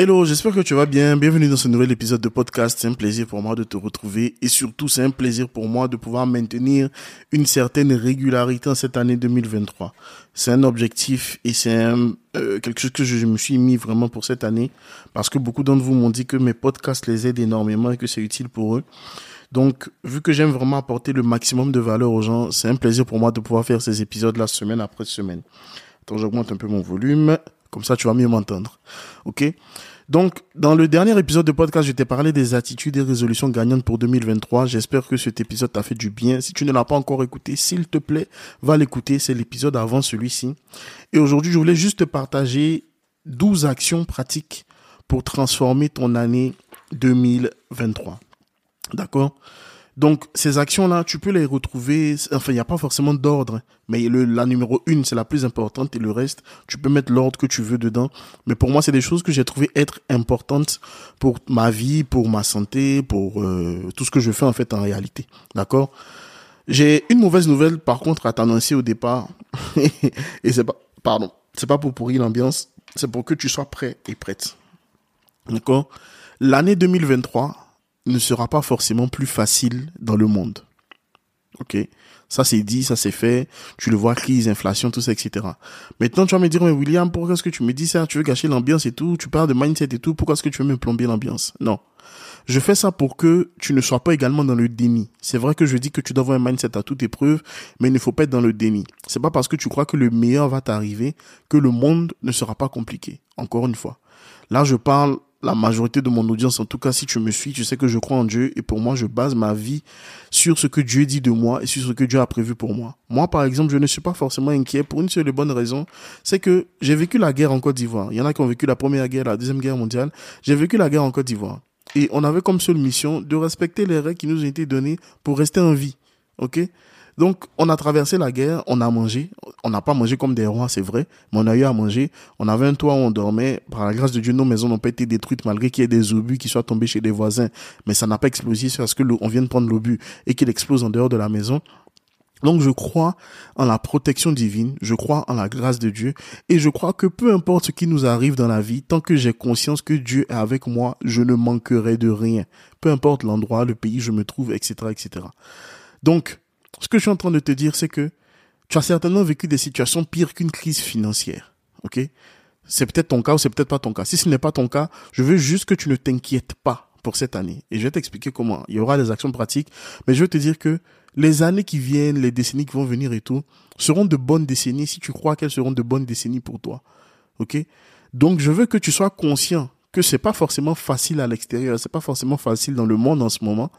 Hello, j'espère que tu vas bien. Bienvenue dans ce nouvel épisode de podcast. C'est un plaisir pour moi de te retrouver et surtout c'est un plaisir pour moi de pouvoir maintenir une certaine régularité en cette année 2023. C'est un objectif et c'est euh, quelque chose que je me suis mis vraiment pour cette année parce que beaucoup d'entre vous m'ont dit que mes podcasts les aident énormément et que c'est utile pour eux. Donc, vu que j'aime vraiment apporter le maximum de valeur aux gens, c'est un plaisir pour moi de pouvoir faire ces épisodes la semaine après semaine. Attends, j'augmente un peu mon volume. Comme ça, tu vas mieux m'entendre. OK? Donc, dans le dernier épisode de podcast, je t'ai parlé des attitudes et résolutions gagnantes pour 2023. J'espère que cet épisode t'a fait du bien. Si tu ne l'as pas encore écouté, s'il te plaît, va l'écouter. C'est l'épisode avant celui-ci. Et aujourd'hui, je voulais juste te partager 12 actions pratiques pour transformer ton année 2023. D'accord? Donc ces actions-là, tu peux les retrouver, enfin il n'y a pas forcément d'ordre, mais le, la numéro une, c'est la plus importante et le reste, tu peux mettre l'ordre que tu veux dedans. Mais pour moi, c'est des choses que j'ai trouvé être importantes pour ma vie, pour ma santé, pour euh, tout ce que je fais en fait en réalité. D'accord? J'ai une mauvaise nouvelle par contre à t'annoncer au départ, et c'est pas, pardon, c'est pas pour pourrir l'ambiance, c'est pour que tu sois prêt et prête. D'accord? L'année 2023 ne sera pas forcément plus facile dans le monde. Ok? Ça c'est dit, ça c'est fait. Tu le vois, crise, inflation, tout ça, etc. Maintenant, tu vas me dire, mais William, pourquoi est-ce que tu me dis ça? Tu veux gâcher l'ambiance et tout? Tu parles de mindset et tout. Pourquoi est-ce que tu veux me plomber l'ambiance? Non. Je fais ça pour que tu ne sois pas également dans le déni. C'est vrai que je dis que tu dois avoir un mindset à toute épreuve, mais il ne faut pas être dans le déni. C'est pas parce que tu crois que le meilleur va t'arriver que le monde ne sera pas compliqué. Encore une fois. Là, je parle la majorité de mon audience, en tout cas si tu me suis, tu sais que je crois en Dieu et pour moi je base ma vie sur ce que Dieu dit de moi et sur ce que Dieu a prévu pour moi. Moi par exemple, je ne suis pas forcément inquiet pour une seule et bonne raison, c'est que j'ai vécu la guerre en Côte d'Ivoire. Il y en a qui ont vécu la première guerre, la deuxième guerre mondiale. J'ai vécu la guerre en Côte d'Ivoire. Et on avait comme seule mission de respecter les règles qui nous ont été données pour rester en vie. OK? Donc, on a traversé la guerre, on a mangé. On n'a pas mangé comme des rois, c'est vrai, mais on a eu à manger. On avait un toit où on dormait. Par la grâce de Dieu, nos maisons n'ont pas été détruites malgré qu'il y ait des obus qui soient tombés chez des voisins. Mais ça n'a pas explosé parce que on vient de prendre l'obus et qu'il explose en dehors de la maison. Donc je crois en la protection divine, je crois en la grâce de Dieu et je crois que peu importe ce qui nous arrive dans la vie, tant que j'ai conscience que Dieu est avec moi, je ne manquerai de rien. Peu importe l'endroit, le pays où je me trouve, etc., etc. Donc, ce que je suis en train de te dire, c'est que tu as certainement vécu des situations pires qu'une crise financière. OK? C'est peut-être ton cas ou c'est peut-être pas ton cas. Si ce n'est pas ton cas, je veux juste que tu ne t'inquiètes pas pour cette année. Et je vais t'expliquer comment. Il y aura des actions pratiques, mais je veux te dire que les années qui viennent, les décennies qui vont venir et tout, seront de bonnes décennies si tu crois qu'elles seront de bonnes décennies pour toi. OK? Donc je veux que tu sois conscient que c'est pas forcément facile à l'extérieur, c'est pas forcément facile dans le monde en ce moment,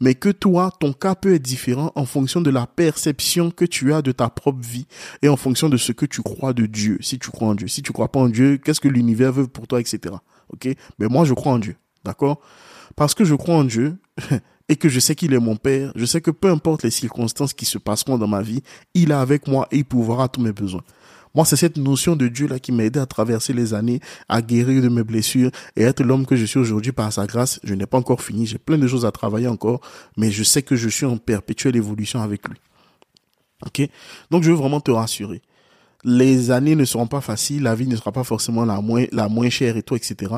mais que toi, ton cas peut être différent en fonction de la perception que tu as de ta propre vie et en fonction de ce que tu crois de Dieu. Si tu crois en Dieu, si tu crois pas en Dieu, qu'est-ce que l'univers veut pour toi, etc. Ok? Mais moi, je crois en Dieu, d'accord? Parce que je crois en Dieu et que je sais qu'il est mon Père, je sais que peu importe les circonstances qui se passeront dans ma vie, il est avec moi et il pourvoira tous mes besoins. Moi, c'est cette notion de Dieu là qui m'a aidé à traverser les années, à guérir de mes blessures et être l'homme que je suis aujourd'hui par sa grâce. Je n'ai pas encore fini, j'ai plein de choses à travailler encore, mais je sais que je suis en perpétuelle évolution avec lui. Ok? Donc, je veux vraiment te rassurer. Les années ne seront pas faciles, la vie ne sera pas forcément la moins, chère et tout, etc.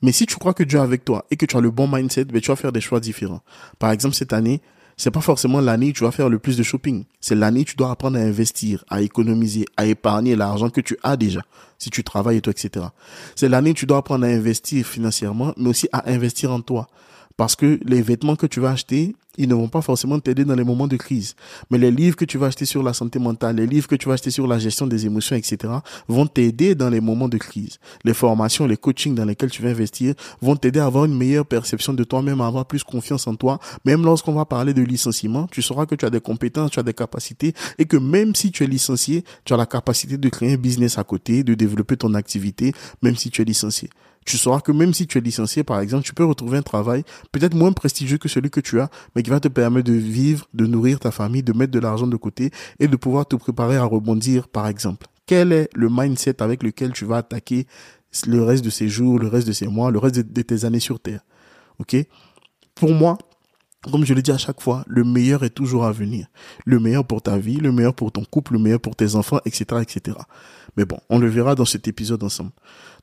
Mais si tu crois que Dieu est avec toi et que tu as le bon mindset, ben, tu vas faire des choix différents. Par exemple, cette année, c'est pas forcément l'année où tu vas faire le plus de shopping. C'est l'année où tu dois apprendre à investir, à économiser, à épargner l'argent que tu as déjà, si tu travailles et tout, etc. C'est l'année où tu dois apprendre à investir financièrement, mais aussi à investir en toi. Parce que les vêtements que tu vas acheter, ils ne vont pas forcément t'aider dans les moments de crise. Mais les livres que tu vas acheter sur la santé mentale, les livres que tu vas acheter sur la gestion des émotions, etc., vont t'aider dans les moments de crise. Les formations, les coachings dans lesquels tu vas investir vont t'aider à avoir une meilleure perception de toi-même, à avoir plus confiance en toi. Même lorsqu'on va parler de licenciement, tu sauras que tu as des compétences, tu as des capacités et que même si tu es licencié, tu as la capacité de créer un business à côté, de développer ton activité, même si tu es licencié tu sauras que même si tu es licencié, par exemple, tu peux retrouver un travail peut-être moins prestigieux que celui que tu as, mais qui va te permettre de vivre, de nourrir ta famille, de mettre de l'argent de côté et de pouvoir te préparer à rebondir, par exemple. Quel est le mindset avec lequel tu vas attaquer le reste de ces jours, le reste de ces mois, le reste de, tes années sur Terre? OK? Pour moi, comme je le dis à chaque fois, le meilleur est toujours à venir. Le meilleur pour ta vie, le meilleur pour ton couple, le meilleur pour tes enfants, etc., etc. Mais bon, on le verra dans cet épisode ensemble.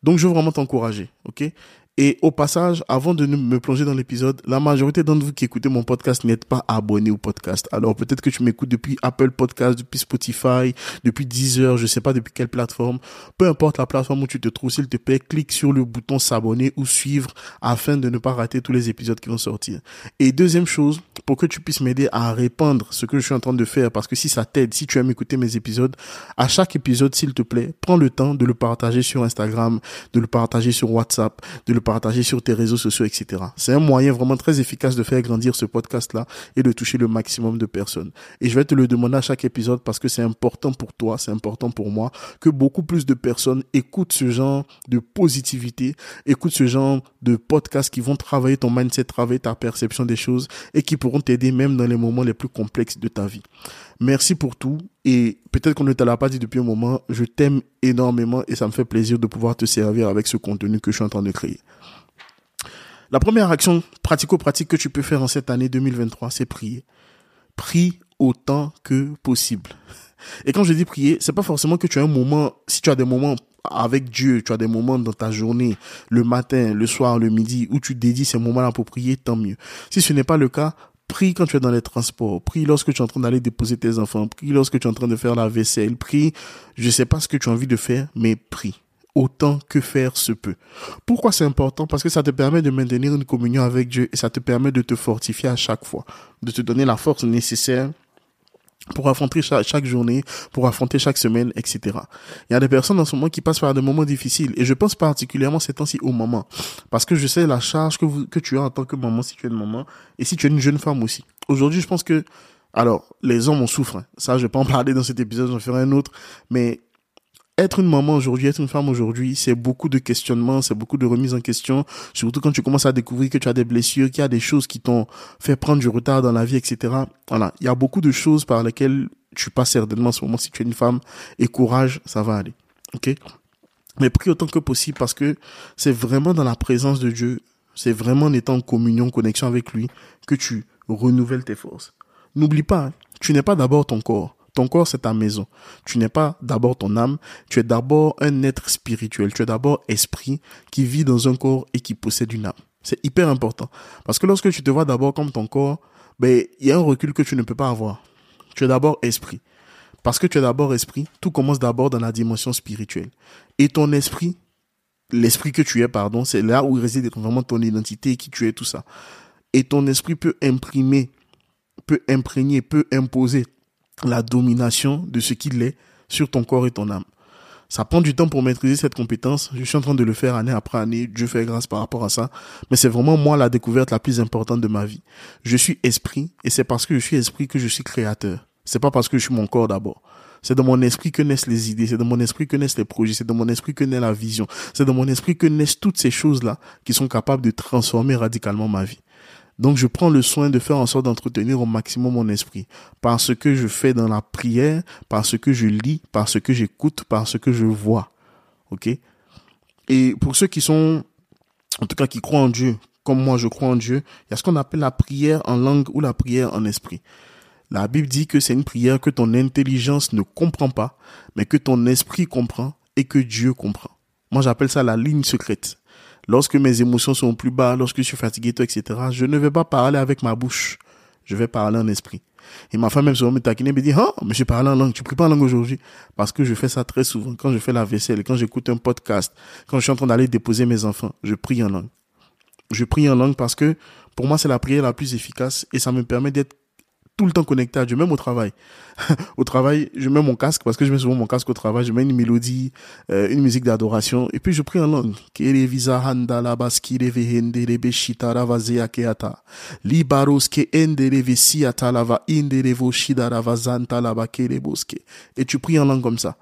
Donc, je veux vraiment t'encourager, ok? Et au passage, avant de me plonger dans l'épisode, la majorité d'entre vous qui écoutez mon podcast n'êtes pas abonné au podcast. Alors peut-être que tu m'écoutes depuis Apple Podcast, depuis Spotify, depuis Deezer, je sais pas depuis quelle plateforme. Peu importe la plateforme où tu te trouves, s'il te plaît, clique sur le bouton s'abonner ou suivre afin de ne pas rater tous les épisodes qui vont sortir. Et deuxième chose, pour que tu puisses m'aider à répandre ce que je suis en train de faire, parce que si ça t'aide, si tu aimes écouter mes épisodes, à chaque épisode, s'il te plaît, prends le temps de le partager sur Instagram, de le partager sur WhatsApp, de le partager sur tes réseaux sociaux, etc. C'est un moyen vraiment très efficace de faire grandir ce podcast-là et de toucher le maximum de personnes. Et je vais te le demander à chaque épisode parce que c'est important pour toi, c'est important pour moi que beaucoup plus de personnes écoutent ce genre de positivité, écoutent ce genre de podcast qui vont travailler ton mindset, travailler ta perception des choses et qui pourront t'aider même dans les moments les plus complexes de ta vie. Merci pour tout et peut-être qu'on ne te l'a pas dit depuis un moment, je t'aime énormément et ça me fait plaisir de pouvoir te servir avec ce contenu que je suis en train de créer. La première action pratico-pratique que tu peux faire en cette année 2023, c'est prier. Prie autant que possible. Et quand je dis prier, c'est pas forcément que tu as un moment, si tu as des moments avec Dieu, tu as des moments dans ta journée, le matin, le soir, le midi, où tu dédies ces moments-là pour prier, tant mieux. Si ce n'est pas le cas, prie quand tu es dans les transports, prie lorsque tu es en train d'aller déposer tes enfants, prie lorsque tu es en train de faire la vaisselle, prie, je sais pas ce que tu as envie de faire, mais prie. Autant que faire se peut. Pourquoi c'est important? Parce que ça te permet de maintenir une communion avec Dieu et ça te permet de te fortifier à chaque fois, de te donner la force nécessaire pour affronter chaque, journée, pour affronter chaque semaine, etc. Il y a des personnes en ce moment qui passent par des moments difficiles et je pense particulièrement ces temps-ci au moment parce que je sais la charge que, que tu as en tant que maman si tu es une maman et si tu es une jeune femme aussi. Aujourd'hui, je pense que alors, les hommes en souffrent. Ça, je vais pas en parler dans cet épisode, j'en ferai un autre. Mais être une maman aujourd'hui, être une femme aujourd'hui, c'est beaucoup de questionnements, c'est beaucoup de remises en question, surtout quand tu commences à découvrir que tu as des blessures, qu'il y a des choses qui t'ont fait prendre du retard dans la vie, etc. Voilà, il y a beaucoup de choses par lesquelles tu passes certainement en ce moment si tu es une femme, et courage, ça va aller. Ok? Mais prie autant que possible parce que c'est vraiment dans la présence de Dieu, c'est vraiment en étant en communion, en connexion avec lui, que tu renouvelles tes forces. N'oublie pas, hein, tu n'es pas d'abord ton corps. Ton corps, c'est ta maison. Tu n'es pas d'abord ton âme, tu es d'abord un être spirituel, tu es d'abord esprit qui vit dans un corps et qui possède une âme. C'est hyper important. Parce que lorsque tu te vois d'abord comme ton corps, ben, il y a un recul que tu ne peux pas avoir. Tu es d'abord esprit. Parce que tu es d'abord esprit, tout commence d'abord dans la dimension spirituelle. Et ton esprit, l'esprit que tu es, pardon, c'est là où réside vraiment ton identité, qui tu es, tout ça. Et ton esprit peut imprimer, peut imprégner, peut imposer la domination de ce qu'il est sur ton corps et ton âme. Ça prend du temps pour maîtriser cette compétence. Je suis en train de le faire année après année. Dieu fait grâce par rapport à ça. Mais c'est vraiment moi la découverte la plus importante de ma vie. Je suis esprit et c'est parce que je suis esprit que je suis créateur. C'est pas parce que je suis mon corps d'abord. C'est dans mon esprit que naissent les idées, c'est dans mon esprit que naissent les projets, c'est dans mon esprit que naît la vision, c'est dans mon esprit que naissent toutes ces choses-là qui sont capables de transformer radicalement ma vie. Donc je prends le soin de faire en sorte d'entretenir au maximum mon esprit. Parce que je fais dans la prière, parce que je lis, parce que j'écoute, parce que je vois. OK? Et pour ceux qui sont, en tout cas qui croient en Dieu, comme moi je crois en Dieu, il y a ce qu'on appelle la prière en langue ou la prière en esprit. La Bible dit que c'est une prière que ton intelligence ne comprend pas, mais que ton esprit comprend et que Dieu comprend. Moi j'appelle ça la ligne secrète. Lorsque mes émotions sont plus bas, lorsque je suis fatigué, etc., je ne vais pas parler avec ma bouche. Je vais parler en esprit. Et ma femme même souvent me taquiner, me dit, ah, mais je parle en langue, tu pries pas en langue aujourd'hui. Parce que je fais ça très souvent. Quand je fais la vaisselle, quand j'écoute un podcast, quand je suis en train d'aller déposer mes enfants, je prie en langue. Je prie en langue parce que pour moi, c'est la prière la plus efficace et ça me permet d'être tout le temps connecté à Dieu, même au travail. au travail, je mets mon casque parce que je mets souvent mon casque au travail, je mets une mélodie, euh, une musique d'adoration et puis je prie en langue. Et tu pries en langue comme ça.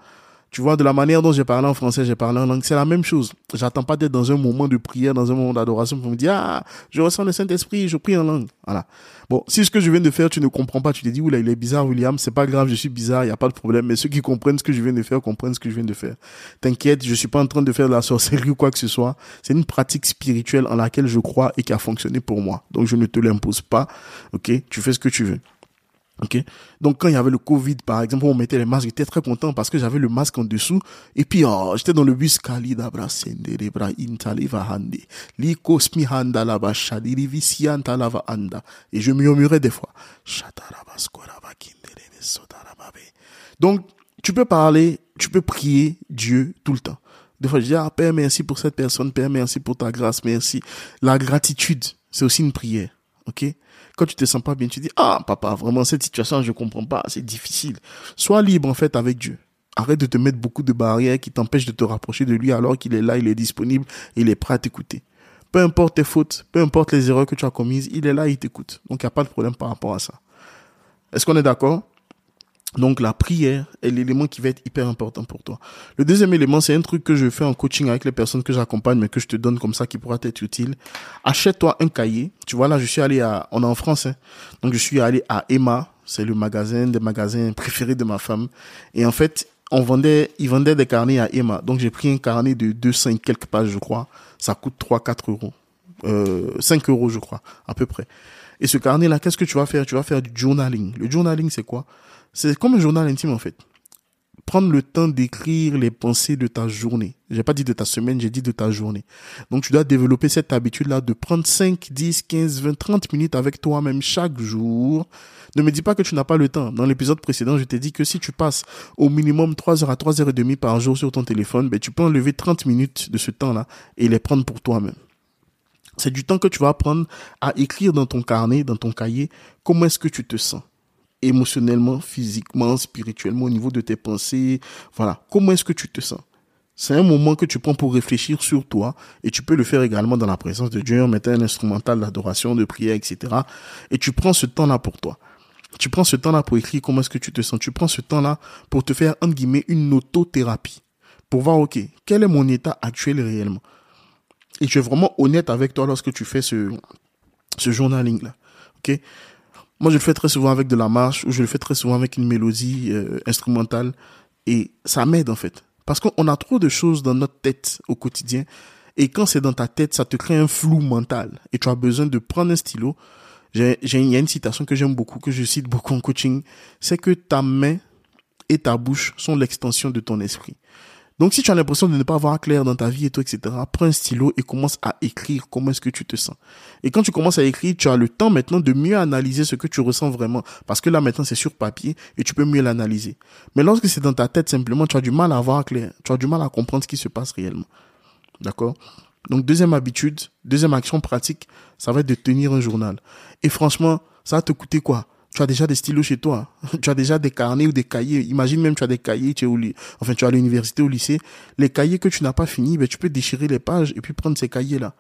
Tu vois, de la manière dont j'ai parlé en français, j'ai parlé en langue, c'est la même chose. J'attends pas d'être dans un moment de prière, dans un moment d'adoration pour me dire, ah, je ressens le Saint-Esprit, je prie en langue. Voilà. Bon, si ce que je viens de faire, tu ne comprends pas, tu te dis, oula, il est bizarre, William, c'est pas grave, je suis bizarre, il n'y a pas de problème. Mais ceux qui comprennent ce que je viens de faire, comprennent ce que je viens de faire. T'inquiète, je suis pas en train de faire de la sorcellerie ou quoi que ce soit. C'est une pratique spirituelle en laquelle je crois et qui a fonctionné pour moi. Donc, je ne te l'impose pas. Ok? Tu fais ce que tu veux. Ok? Donc quand il y avait le Covid, par exemple, on mettait les masques, j'étais très content parce que j'avais le masque en dessous. Et puis oh, j'étais dans le bus. Et je murmurais des fois. Donc tu peux parler, tu peux prier Dieu tout le temps. Des fois je dis ah Père merci pour cette personne, Père merci pour ta grâce, merci. La gratitude, c'est aussi une prière. Ok? Quand tu te sens pas bien, tu dis, ah, papa, vraiment, cette situation, je comprends pas, c'est difficile. Sois libre, en fait, avec Dieu. Arrête de te mettre beaucoup de barrières qui t'empêchent de te rapprocher de lui alors qu'il est là, il est disponible, il est prêt à t'écouter. Peu importe tes fautes, peu importe les erreurs que tu as commises, il est là, il t'écoute. Donc, il n'y a pas de problème par rapport à ça. Est-ce qu'on est d'accord? Donc la prière est l'élément qui va être hyper important pour toi. Le deuxième élément, c'est un truc que je fais en coaching avec les personnes que j'accompagne, mais que je te donne comme ça qui pourra être utile. Achète-toi un cahier. Tu vois là, je suis allé à, on est en France, hein. donc je suis allé à Emma, c'est le magasin des magasins préférés de ma femme. Et en fait, on vendait, ils vendaient des carnets à Emma. Donc j'ai pris un carnet de 200 et quelques pages, je crois. Ça coûte 3, 4 euros. Euh, 5 euros, je crois, à peu près. Et ce carnet-là, qu'est-ce que tu vas faire? Tu vas faire du journaling. Le journaling, c'est quoi? C'est comme un journal intime en fait. Prendre le temps d'écrire les pensées de ta journée. J'ai pas dit de ta semaine, j'ai dit de ta journée. Donc tu dois développer cette habitude-là de prendre 5, 10, 15, 20, 30 minutes avec toi-même chaque jour. Ne me dis pas que tu n'as pas le temps. Dans l'épisode précédent, je t'ai dit que si tu passes au minimum 3 heures à 3 heures et demie par jour sur ton téléphone, ben, tu peux enlever 30 minutes de ce temps-là et les prendre pour toi-même. C'est du temps que tu vas prendre à écrire dans ton carnet, dans ton cahier, comment est-ce que tu te sens émotionnellement, physiquement, spirituellement, au niveau de tes pensées. Voilà. Comment est-ce que tu te sens? C'est un moment que tu prends pour réfléchir sur toi et tu peux le faire également dans la présence de Dieu en mettant un instrumental d'adoration, de prière, etc. Et tu prends ce temps-là pour toi. Tu prends ce temps-là pour écrire comment est-ce que tu te sens? Tu prends ce temps-là pour te faire, entre guillemets, une autothérapie. Pour voir, OK, quel est mon état actuel réellement? Et tu es vraiment honnête avec toi lorsque tu fais ce, ce journaling-là. OK? Moi, je le fais très souvent avec de la marche ou je le fais très souvent avec une mélodie euh, instrumentale et ça m'aide en fait. Parce qu'on a trop de choses dans notre tête au quotidien et quand c'est dans ta tête, ça te crée un flou mental et tu as besoin de prendre un stylo. Il y a une citation que j'aime beaucoup, que je cite beaucoup en coaching, c'est que ta main et ta bouche sont l'extension de ton esprit. Donc, si tu as l'impression de ne pas avoir clair dans ta vie et tout, etc., prends un stylo et commence à écrire comment est-ce que tu te sens. Et quand tu commences à écrire, tu as le temps maintenant de mieux analyser ce que tu ressens vraiment. Parce que là, maintenant, c'est sur papier et tu peux mieux l'analyser. Mais lorsque c'est dans ta tête, simplement, tu as du mal à avoir clair. Tu as du mal à comprendre ce qui se passe réellement. D'accord? Donc, deuxième habitude, deuxième action pratique, ça va être de tenir un journal. Et franchement, ça va te coûter quoi? Tu as déjà des stylos chez toi, tu as déjà des carnets ou des cahiers. Imagine même tu as des cahiers, tu es au enfin tu as à l'université au lycée, les cahiers que tu n'as pas fini, ben tu peux déchirer les pages et puis prendre ces cahiers là.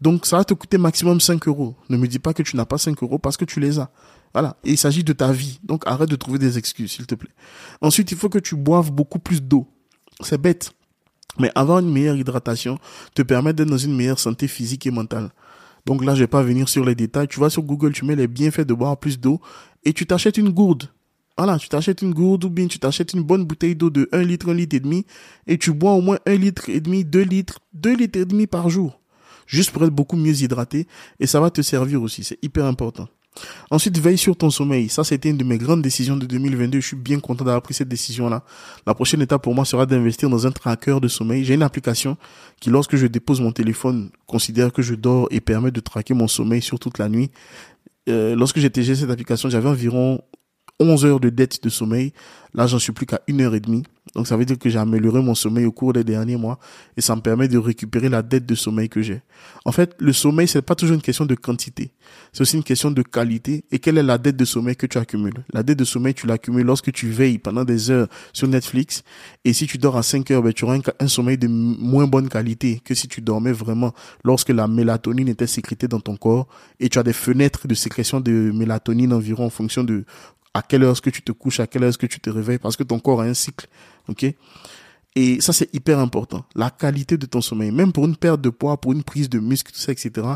Donc ça va te coûter maximum 5 euros. Ne me dis pas que tu n'as pas 5 euros parce que tu les as. Voilà. Et il s'agit de ta vie. Donc arrête de trouver des excuses, s'il te plaît. Ensuite, il faut que tu boives beaucoup plus d'eau. C'est bête. Mais avoir une meilleure hydratation te permet d'être dans une meilleure santé physique et mentale. Donc là, je vais pas venir sur les détails. Tu vas sur Google, tu mets les bienfaits de boire plus d'eau et tu t'achètes une gourde. Voilà, tu t'achètes une gourde ou bien tu t'achètes une bonne bouteille d'eau de 1 litre, 1 litre et demi et tu bois au moins 1 litre et demi, 2 litres, 2 litres et demi par jour. Juste pour être beaucoup mieux hydraté et ça va te servir aussi, c'est hyper important. Ensuite, veille sur ton sommeil. Ça, c'était une de mes grandes décisions de 2022. Je suis bien content d'avoir pris cette décision-là. La prochaine étape pour moi sera d'investir dans un tracker de sommeil. J'ai une application qui, lorsque je dépose mon téléphone, considère que je dors et permet de traquer mon sommeil sur toute la nuit. Euh, lorsque j'ai téléchargé cette application, j'avais environ 11 heures de dette de sommeil. Là, j'en suis plus qu'à une heure et demie. Donc, ça veut dire que j'ai amélioré mon sommeil au cours des derniers mois et ça me permet de récupérer la dette de sommeil que j'ai. En fait, le sommeil, c'est pas toujours une question de quantité. C'est aussi une question de qualité. Et quelle est la dette de sommeil que tu accumules? La dette de sommeil, tu l'accumules lorsque tu veilles pendant des heures sur Netflix. Et si tu dors à 5 heures, ben, tu auras un, sommeil de moins bonne qualité que si tu dormais vraiment lorsque la mélatonine était sécrétée dans ton corps et tu as des fenêtres de sécrétion de mélatonine environ en fonction de à quelle heure est-ce que tu te couches, à quelle heure est-ce que tu te réveilles, parce que ton corps a un cycle, ok? Et ça, c'est hyper important. La qualité de ton sommeil, même pour une perte de poids, pour une prise de muscle, tout ça, etc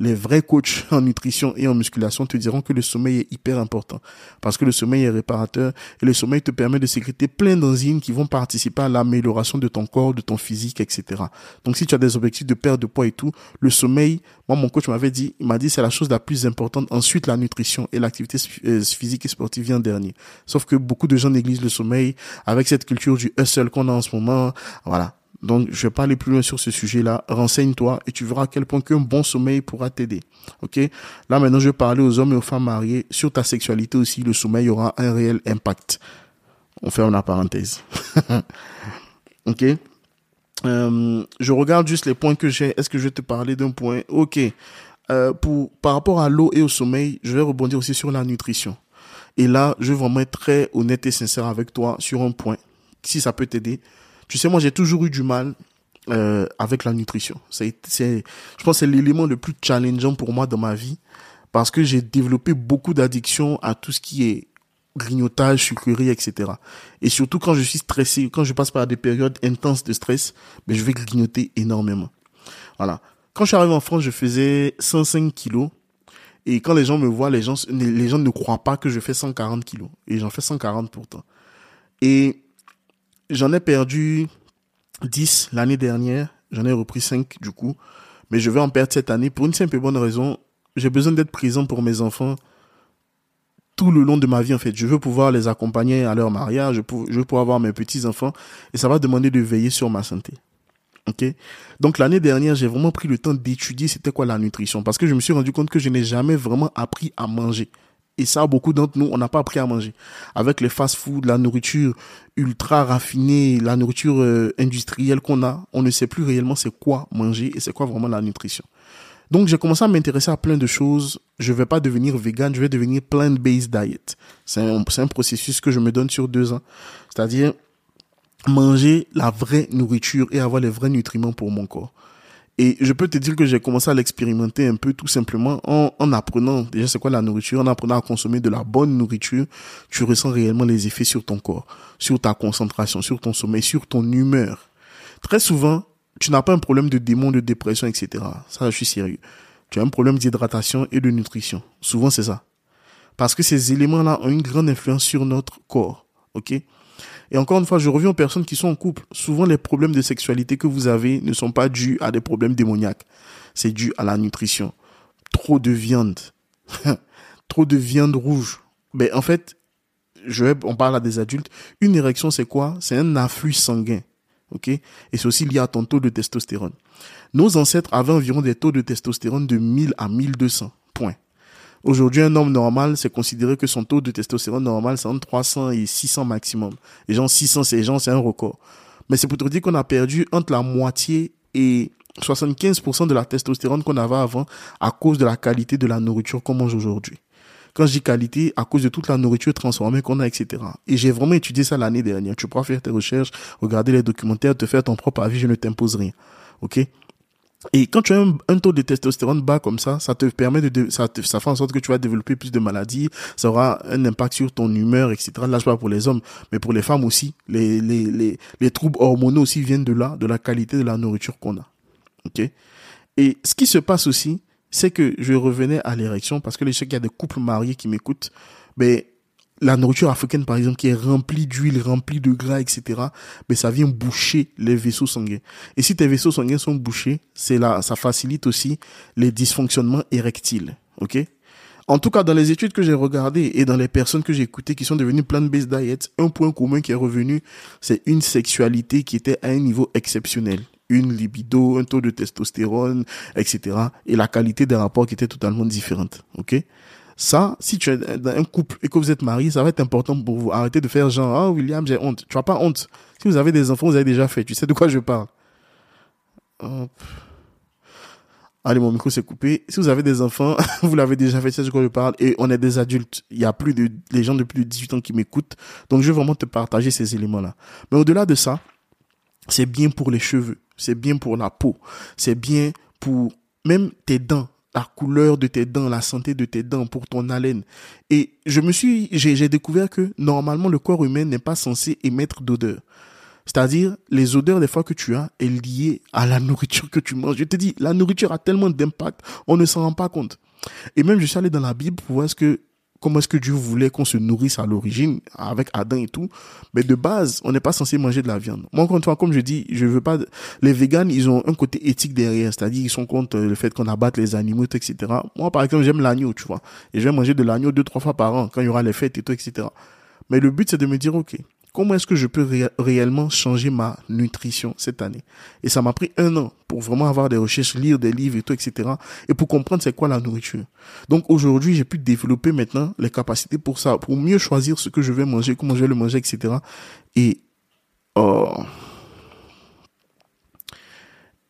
les vrais coachs en nutrition et en musculation te diront que le sommeil est hyper important parce que le sommeil est réparateur et le sommeil te permet de sécréter plein d'enzymes qui vont participer à l'amélioration de ton corps, de ton physique, etc. Donc si tu as des objectifs de perte de poids et tout, le sommeil, moi mon coach m'avait dit, il m'a dit c'est la chose la plus importante. Ensuite la nutrition et l'activité euh, physique et sportive vient dernier. Sauf que beaucoup de gens négligent le sommeil avec cette culture du hustle qu'on a en ce moment. Voilà. Donc, je vais pas aller plus loin sur ce sujet-là. Renseigne-toi et tu verras à quel point qu'un bon sommeil pourra t'aider. Ok? Là, maintenant, je vais parler aux hommes et aux femmes mariés. Sur ta sexualité aussi, le sommeil aura un réel impact. On ferme la parenthèse. ok? Euh, Je regarde juste les points que j'ai. Est-ce que je vais te parler d'un point? Ok. Euh, par rapport à l'eau et au sommeil, je vais rebondir aussi sur la nutrition. Et là, je vais vraiment être très honnête et sincère avec toi sur un point. Si ça peut t'aider tu sais, moi, j'ai toujours eu du mal euh, avec la nutrition. C'est, c'est, je pense, que c'est l'élément le plus challengeant pour moi dans ma vie parce que j'ai développé beaucoup d'addiction à tout ce qui est grignotage, sucrerie, etc. Et surtout quand je suis stressé, quand je passe par des périodes intenses de stress, ben, je vais grignoter énormément. Voilà. Quand je suis arrivé en France, je faisais 105 kilos. Et quand les gens me voient, les gens, les gens ne croient pas que je fais 140 kilos. Et j'en fais 140 pourtant. Et J'en ai perdu 10 l'année dernière. J'en ai repris 5 du coup. Mais je vais en perdre cette année pour une simple et bonne raison. J'ai besoin d'être présent pour mes enfants tout le long de ma vie en fait. Je veux pouvoir les accompagner à leur mariage, je, veux, pouvoir avoir mes petits-enfants et ça va demander de veiller sur ma santé. Ok? Donc l'année dernière, j'ai vraiment pris le temps d'étudier c'était quoi la nutrition parce que je me suis rendu compte que je n'ai jamais vraiment appris à manger. Et ça, beaucoup d'entre nous, on n'a pas appris à manger. Avec les fast-food, la nourriture ultra raffinée, la nourriture euh, industrielle qu'on a, on ne sait plus réellement c'est quoi manger et c'est quoi vraiment la nutrition. Donc j'ai commencé à m'intéresser à plein de choses. Je vais pas devenir vegan, je vais devenir plant-based diet. C'est un, un processus que je me donne sur deux ans. C'est-à-dire manger la vraie nourriture et avoir les vrais nutriments pour mon corps. Et je peux te dire que j'ai commencé à l'expérimenter un peu tout simplement en, en apprenant déjà c'est quoi la nourriture, en apprenant à consommer de la bonne nourriture, tu ressens réellement les effets sur ton corps, sur ta concentration, sur ton sommeil, sur ton humeur. Très souvent, tu n'as pas un problème de démon, de dépression, etc. Ça, je suis sérieux. Tu as un problème d'hydratation et de nutrition. Souvent, c'est ça. Parce que ces éléments-là ont une grande influence sur notre corps. OK? Et encore une fois, je reviens aux personnes qui sont en couple. Souvent, les problèmes de sexualité que vous avez ne sont pas dus à des problèmes démoniaques. C'est dû à la nutrition. Trop de viande. Trop de viande rouge. Mais ben, en fait, je on parle à des adultes. Une érection, c'est quoi? C'est un afflux sanguin. OK? Et c'est aussi lié à ton taux de testostérone. Nos ancêtres avaient environ des taux de testostérone de 1000 à 1200. Point. Aujourd'hui, un homme normal, c'est considéré que son taux de testostérone normal, c'est entre 300 et 600 maximum. Les gens, 600, c'est gens, c'est un record. Mais c'est pour te dire qu'on a perdu entre la moitié et 75% de la testostérone qu'on avait avant à cause de la qualité de la nourriture qu'on mange aujourd'hui. Quand je dis qualité, à cause de toute la nourriture transformée qu'on a, etc. Et j'ai vraiment étudié ça l'année dernière. Tu pourras faire tes recherches, regarder les documentaires, te faire ton propre avis, je ne t'impose rien. OK? Et quand tu as un, taux de testostérone bas comme ça, ça te permet de, ça, ça fait en sorte que tu vas développer plus de maladies, ça aura un impact sur ton humeur, etc. Là, je parle pour les hommes, mais pour les femmes aussi. Les, les, les, les troubles hormonaux aussi viennent de là, de la qualité de la nourriture qu'on a. Ok? Et ce qui se passe aussi, c'est que je revenais à l'érection parce que sais qu'il y a des couples mariés qui m'écoutent. Mais la nourriture africaine, par exemple, qui est remplie d'huile, remplie de gras, etc., mais ça vient boucher les vaisseaux sanguins. Et si tes vaisseaux sanguins sont bouchés, c'est là, ça facilite aussi les dysfonctionnements érectiles. OK? En tout cas, dans les études que j'ai regardées et dans les personnes que j'ai écoutées qui sont devenues plant-based diet, un point commun qui est revenu, c'est une sexualité qui était à un niveau exceptionnel. Une libido, un taux de testostérone, etc. Et la qualité des rapports qui était totalement différente. OK? Ça, si tu es dans un couple et que vous êtes marié, ça va être important pour vous. Arrêtez de faire genre, ah, William, j'ai honte. Tu n'as pas honte. Si vous avez des enfants, vous avez déjà fait. Tu sais de quoi je parle. Allez, mon micro s'est coupé. Si vous avez des enfants, vous l'avez déjà fait, tu sais de quoi je parle. Et on est des adultes. Il y a plus de, les gens de plus de 18 ans qui m'écoutent. Donc, je vais vraiment te partager ces éléments-là. Mais au-delà de ça, c'est bien pour les cheveux. C'est bien pour la peau. C'est bien pour même tes dents la couleur de tes dents, la santé de tes dents, pour ton haleine. Et je me suis, j'ai découvert que normalement le corps humain n'est pas censé émettre d'odeur. C'est-à-dire, les odeurs des fois que tu as est liée à la nourriture que tu manges. Je te dis, la nourriture a tellement d'impact, on ne s'en rend pas compte. Et même, je suis allé dans la Bible pour voir ce que comment est-ce que Dieu voulait qu'on se nourrisse à l'origine avec Adam et tout. Mais de base, on n'est pas censé manger de la viande. Moi, encore une fois, comme je dis, je veux pas, les véganes, ils ont un côté éthique derrière. C'est-à-dire, ils sont contre le fait qu'on abatte les animaux, etc. Moi, par exemple, j'aime l'agneau, tu vois. Et je vais manger de l'agneau deux, trois fois par an quand il y aura les fêtes et tout, etc. Mais le but, c'est de me dire, OK, comment est-ce que je peux réellement changer ma nutrition cette année? Et ça m'a pris un an pour vraiment avoir des recherches, lire des livres et tout, etc. Et pour comprendre c'est quoi la nourriture. Donc aujourd'hui, j'ai pu développer maintenant les capacités pour ça, pour mieux choisir ce que je vais manger, comment je vais le manger, etc. Et oh,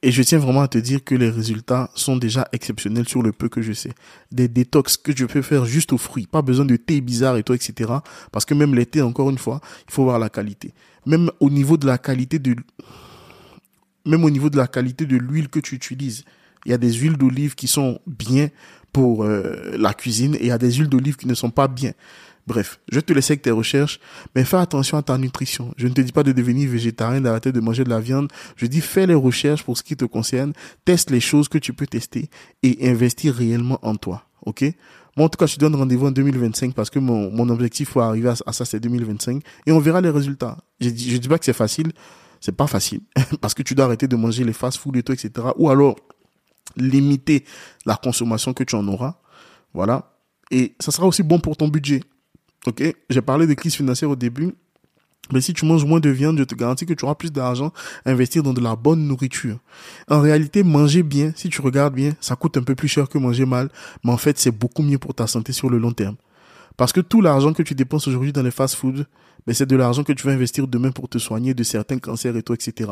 et je tiens vraiment à te dire que les résultats sont déjà exceptionnels sur le peu que je sais. Des détox que je peux faire juste aux fruits. Pas besoin de thé bizarre et tout, etc. Parce que même les thés, encore une fois, il faut voir la qualité. Même au niveau de la qualité de, même au niveau de la qualité de l'huile que tu utilises. Il y a des huiles d'olive qui sont bien pour euh, la cuisine et il y a des huiles d'olive qui ne sont pas bien. Bref, je te laisse avec tes recherches, mais fais attention à ta nutrition. Je ne te dis pas de devenir végétarien, d'arrêter de manger de la viande. Je dis fais les recherches pour ce qui te concerne, teste les choses que tu peux tester et investir réellement en toi. Ok? Moi, en tout cas, je te donne rendez-vous en 2025 parce que mon, objectif pour arriver à, ça, c'est 2025 et on verra les résultats. Je je dis pas que c'est facile, c'est pas facile parce que tu dois arrêter de manger les fast-food et tout, etc. Ou alors limiter la consommation que tu en auras. Voilà. Et ça sera aussi bon pour ton budget. Ok, j'ai parlé de crise financière au début. Mais si tu manges moins de viande, je te garantis que tu auras plus d'argent à investir dans de la bonne nourriture. En réalité, manger bien, si tu regardes bien, ça coûte un peu plus cher que manger mal, mais en fait, c'est beaucoup mieux pour ta santé sur le long terme. Parce que tout l'argent que tu dépenses aujourd'hui dans les fast-foods, ben, c'est de l'argent que tu vas investir demain pour te soigner de certains cancers et tout, etc.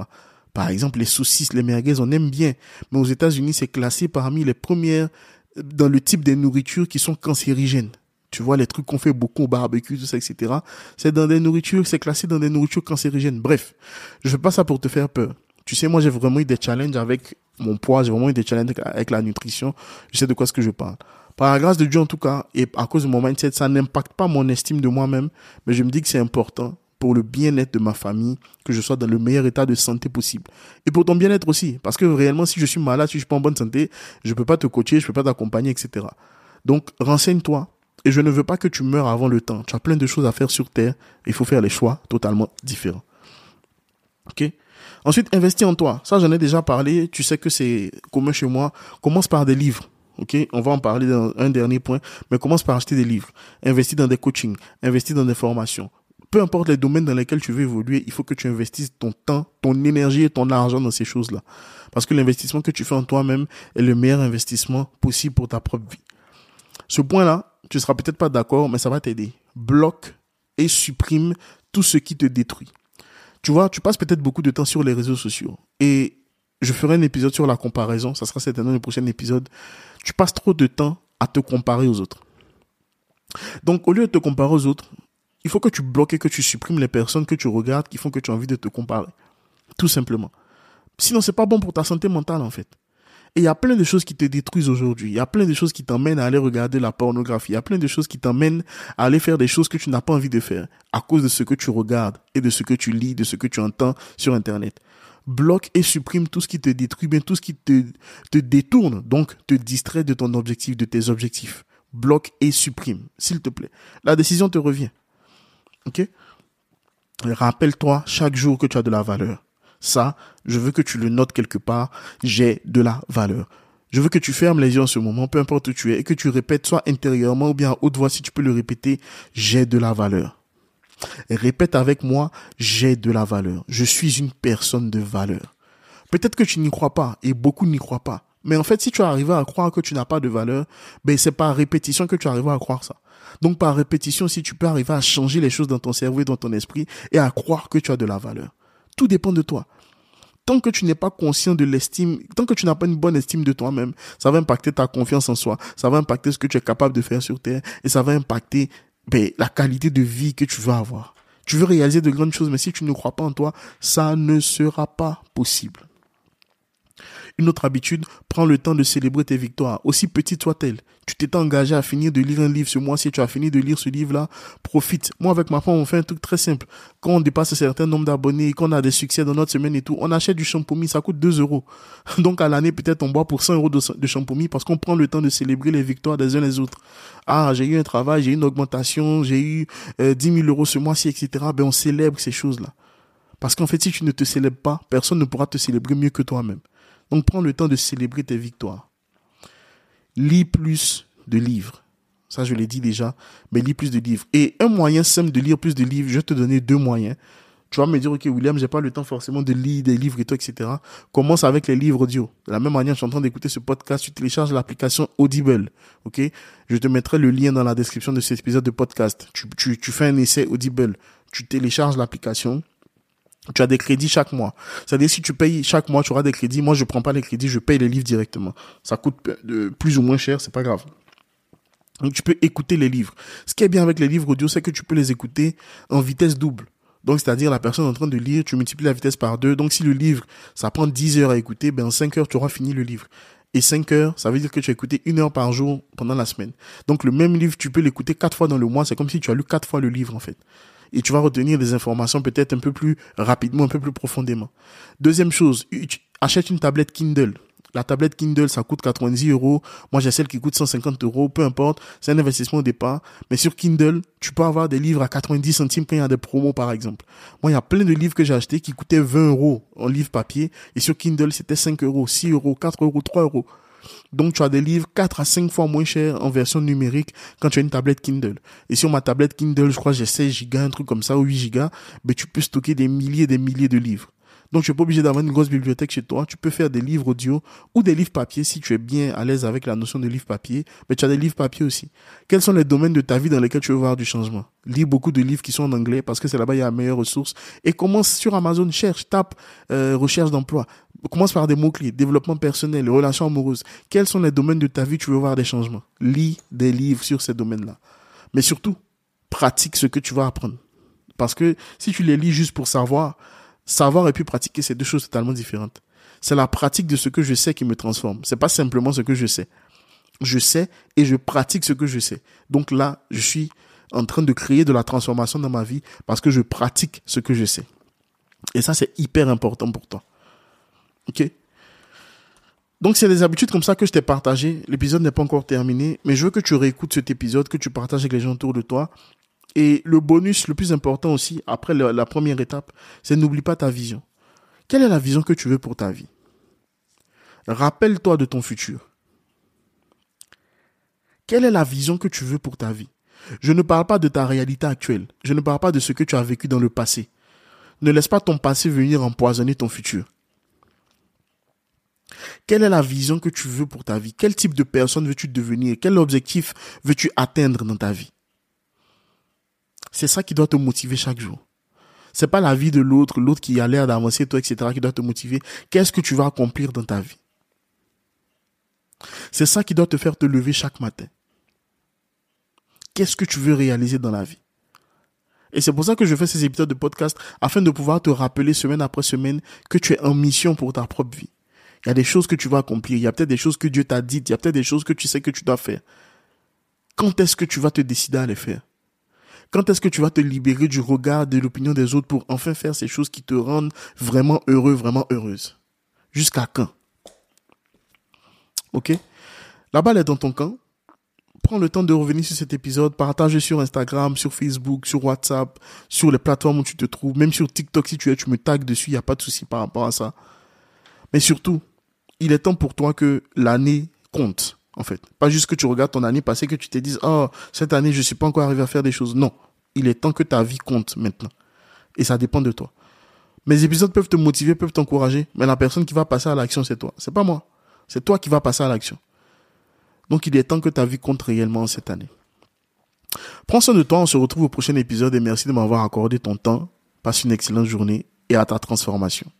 Par exemple, les saucisses, les merguez, on aime bien. Mais aux États-Unis, c'est classé parmi les premières dans le type de nourriture qui sont cancérigènes. Tu vois, les trucs qu'on fait beaucoup au barbecue, tout ça, etc. C'est dans des nourritures, c'est classé dans des nourritures cancérigènes. Bref, je fais pas ça pour te faire peur. Tu sais, moi, j'ai vraiment eu des challenges avec mon poids, j'ai vraiment eu des challenges avec la nutrition. Je sais de quoi ce que je parle. Par la grâce de Dieu, en tout cas, et à cause de mon mindset, ça n'impacte pas mon estime de moi-même, mais je me dis que c'est important pour le bien-être de ma famille, que je sois dans le meilleur état de santé possible. Et pour ton bien-être aussi, parce que réellement, si je suis malade, si je suis pas en bonne santé, je peux pas te coacher, je peux pas t'accompagner, etc. Donc, renseigne-toi, et je ne veux pas que tu meurs avant le temps. Tu as plein de choses à faire sur Terre. Il faut faire les choix totalement différents. Ok? Ensuite, investis en toi. Ça, j'en ai déjà parlé. Tu sais que c'est commun chez moi. Commence par des livres. Ok, on va en parler dans un dernier point, mais commence par acheter des livres, investis dans des coachings, investis dans des formations. Peu importe les domaines dans lesquels tu veux évoluer, il faut que tu investisses ton temps, ton énergie et ton argent dans ces choses-là. Parce que l'investissement que tu fais en toi-même est le meilleur investissement possible pour ta propre vie. Ce point-là, tu seras peut-être pas d'accord, mais ça va t'aider. Bloque et supprime tout ce qui te détruit. Tu vois, tu passes peut-être beaucoup de temps sur les réseaux sociaux. Et je ferai un épisode sur la comparaison. Ça sera certainement le prochain épisode. Tu passes trop de temps à te comparer aux autres. Donc, au lieu de te comparer aux autres, il faut que tu bloques et que tu supprimes les personnes que tu regardes qui font que tu as envie de te comparer. Tout simplement. Sinon, c'est pas bon pour ta santé mentale, en fait. Et il y a plein de choses qui te détruisent aujourd'hui. Il y a plein de choses qui t'emmènent à aller regarder la pornographie. Il y a plein de choses qui t'emmènent à aller faire des choses que tu n'as pas envie de faire à cause de ce que tu regardes et de ce que tu lis, de ce que tu entends sur Internet. Bloque et supprime tout ce qui te détruit, bien tout ce qui te, te détourne, donc te distrait de ton objectif, de tes objectifs. Bloque et supprime, s'il te plaît. La décision te revient. Ok? Rappelle-toi chaque jour que tu as de la valeur. Ça, je veux que tu le notes quelque part. J'ai de la valeur. Je veux que tu fermes les yeux en ce moment, peu importe où tu es, et que tu répètes soit intérieurement ou bien à haute voix si tu peux le répéter. J'ai de la valeur. répète avec moi, j'ai de la valeur. Je suis une personne de valeur. Peut-être que tu n'y crois pas, et beaucoup n'y croient pas. Mais en fait, si tu arrives à croire que tu n'as pas de valeur, ben c'est par répétition que tu arrives à croire ça. Donc par répétition, si tu peux arriver à changer les choses dans ton cerveau et dans ton esprit et à croire que tu as de la valeur. Tout dépend de toi. Tant que tu n'es pas conscient de l'estime, tant que tu n'as pas une bonne estime de toi-même, ça va impacter ta confiance en soi, ça va impacter ce que tu es capable de faire sur Terre et ça va impacter ben, la qualité de vie que tu vas avoir. Tu veux réaliser de grandes choses, mais si tu ne crois pas en toi, ça ne sera pas possible. Une autre habitude, prends le temps de célébrer tes victoires, aussi petites soient-elles. Tu t'es engagé à finir de lire un livre ce mois-ci, tu as fini de lire ce livre-là, profite. Moi, avec ma femme, on fait un truc très simple. Quand on dépasse un certain nombre d'abonnés, qu'on a des succès dans notre semaine et tout, on achète du shampoing, ça coûte 2 euros. Donc, à l'année, peut-être on boit pour 100 euros de, de parce qu'on prend le temps de célébrer les victoires des uns les autres. Ah, j'ai eu un travail, j'ai eu une augmentation, j'ai eu euh, 10 000 euros ce mois-ci, etc. Ben, on célèbre ces choses-là. Parce qu'en fait, si tu ne te célèbres pas, personne ne pourra te célébrer mieux que toi-même. Donc prends le temps de célébrer tes victoires. Lis plus de livres. Ça, je l'ai dit déjà, mais lis plus de livres. Et un moyen simple de lire plus de livres, je vais te donner deux moyens. Tu vas me dire, OK, William, j'ai pas le temps forcément de lire des livres et tout, etc. Commence avec les livres audio. De la même manière, je suis en train d'écouter ce podcast, tu télécharges l'application Audible. OK? Je te mettrai le lien dans la description de cet épisode de podcast. Tu, fais un essai Audible. Tu télécharges l'application tu as des crédits chaque mois. C'est-à-dire si tu payes chaque mois, tu auras des crédits. Moi, je prends pas les crédits, je paye les livres directement. Ça coûte de plus ou moins cher, c'est pas grave. Donc tu peux écouter les livres. Ce qui est bien avec les livres audio, c'est que tu peux les écouter en vitesse double. Donc c'est-à-dire la personne en train de lire, tu multiplies la vitesse par deux. Donc si le livre, ça prend 10 heures à écouter, ben en 5 heures, tu auras fini le livre. Et 5 heures, ça veut dire que tu as écouté une heure par jour pendant la semaine. Donc le même livre, tu peux l'écouter quatre fois dans le mois. C'est comme si tu as lu quatre fois le livre en fait et tu vas retenir des informations peut-être un peu plus rapidement, un peu plus profondément. Deuxième chose, achète une tablette Kindle. La tablette Kindle, ça coûte 90 euros. Moi, j'ai celle qui coûte 150 euros. Peu importe. C'est un investissement au départ. Mais sur Kindle, tu peux avoir des livres à 90 centimes quand il y a des promos, par exemple. Moi, il y a plein de livres que j'ai achetés qui coûtaient 20 euros en livre papier. Et sur Kindle, c'était 5 euros, 6 euros, 4 euros, 3 euros. Donc, tu as des livres 4 à 5 fois moins chers en version numérique quand tu as une tablette Kindle. Et sur ma tablette Kindle, je crois que j'ai 16 gigas, un truc comme ça, ou 8 gigas, mais tu peux stocker des milliers et des milliers de livres. Donc, tu n'es pas obligé d'avoir une grosse bibliothèque chez toi. Tu peux faire des livres audio ou des livres papier si tu es bien à l'aise avec la notion de livre papier. Mais tu as des livres papier aussi. Quels sont les domaines de ta vie dans lesquels tu veux voir du changement? Lis beaucoup de livres qui sont en anglais parce que c'est là-bas il y a la meilleure ressource. Et commence sur Amazon, cherche, tape, euh, recherche d'emploi. Commence par des mots-clés, développement personnel, relations amoureuses. Quels sont les domaines de ta vie où tu veux voir des changements? Lis des livres sur ces domaines-là. Mais surtout, pratique ce que tu vas apprendre. Parce que si tu les lis juste pour savoir, savoir et puis pratiquer, c'est deux choses totalement différentes. C'est la pratique de ce que je sais qui me transforme. C'est pas simplement ce que je sais. Je sais et je pratique ce que je sais. Donc là, je suis en train de créer de la transformation dans ma vie parce que je pratique ce que je sais. Et ça, c'est hyper important pour toi. Ok donc c'est des habitudes comme ça que je t'ai partagé. L'épisode n'est pas encore terminé, mais je veux que tu réécoutes cet épisode, que tu partages avec les gens autour de toi. Et le bonus le plus important aussi, après la, première étape, c'est n'oublie pas ta vision. Quelle est la vision que tu veux pour ta vie? Rappelle-toi de ton futur. Quelle est la vision que tu veux pour ta vie? Je ne parle pas de ta réalité actuelle. Je ne parle pas de ce que tu as vécu dans le passé. Ne laisse pas ton passé venir empoisonner ton futur. Quelle est la vision que tu veux pour ta vie? Quel type de personne veux-tu devenir? Quel objectif veux-tu atteindre dans ta vie? C'est ça qui doit te motiver chaque jour. C'est pas la vie de l'autre, l'autre qui a l'air d'avancer, toi, etc., qui doit te motiver. Qu'est-ce que tu vas accomplir dans ta vie? C'est ça qui doit te faire te lever chaque matin. Qu'est-ce que tu veux réaliser dans la vie? Et c'est pour ça que je fais ces épisodes de podcast afin de pouvoir te rappeler semaine après semaine que tu es en mission pour ta propre vie. Il y a des choses que tu vas accomplir. Il y a peut-être des choses que Dieu t'a dites. Il y a peut-être des choses que tu sais que tu dois faire. Quand est-ce que tu vas te décider à les faire? Quand est-ce que tu vas te libérer du regard de l'opinion des autres pour enfin faire ces choses qui te rendent vraiment heureux, vraiment heureuse? Jusqu'à quand? Ok? La balle est dans ton camp. Prends le temps de revenir sur cet épisode, partage sur Instagram, sur Facebook, sur WhatsApp, sur les plateformes où tu te trouves, même sur TikTok si tu es, tu me tags dessus, il n'y a pas de souci par rapport à ça. Mais surtout, il est temps pour toi que l'année compte, en fait. Pas juste que tu regardes ton année passée, que tu te dises, oh, cette année, je suis pas encore arrivé à faire des choses. Non. Il est temps que ta vie compte maintenant. Et ça dépend de toi. Mes épisodes peuvent te motiver, peuvent t'encourager, mais la personne qui va passer à l'action, c'est toi. C'est pas moi. C'est toi qui vas passer à l'action. Donc il est temps que ta vie compte réellement cette année. Prends soin de toi, on se retrouve au prochain épisode et merci de m'avoir accordé ton temps. Passe une excellente journée et à ta transformation.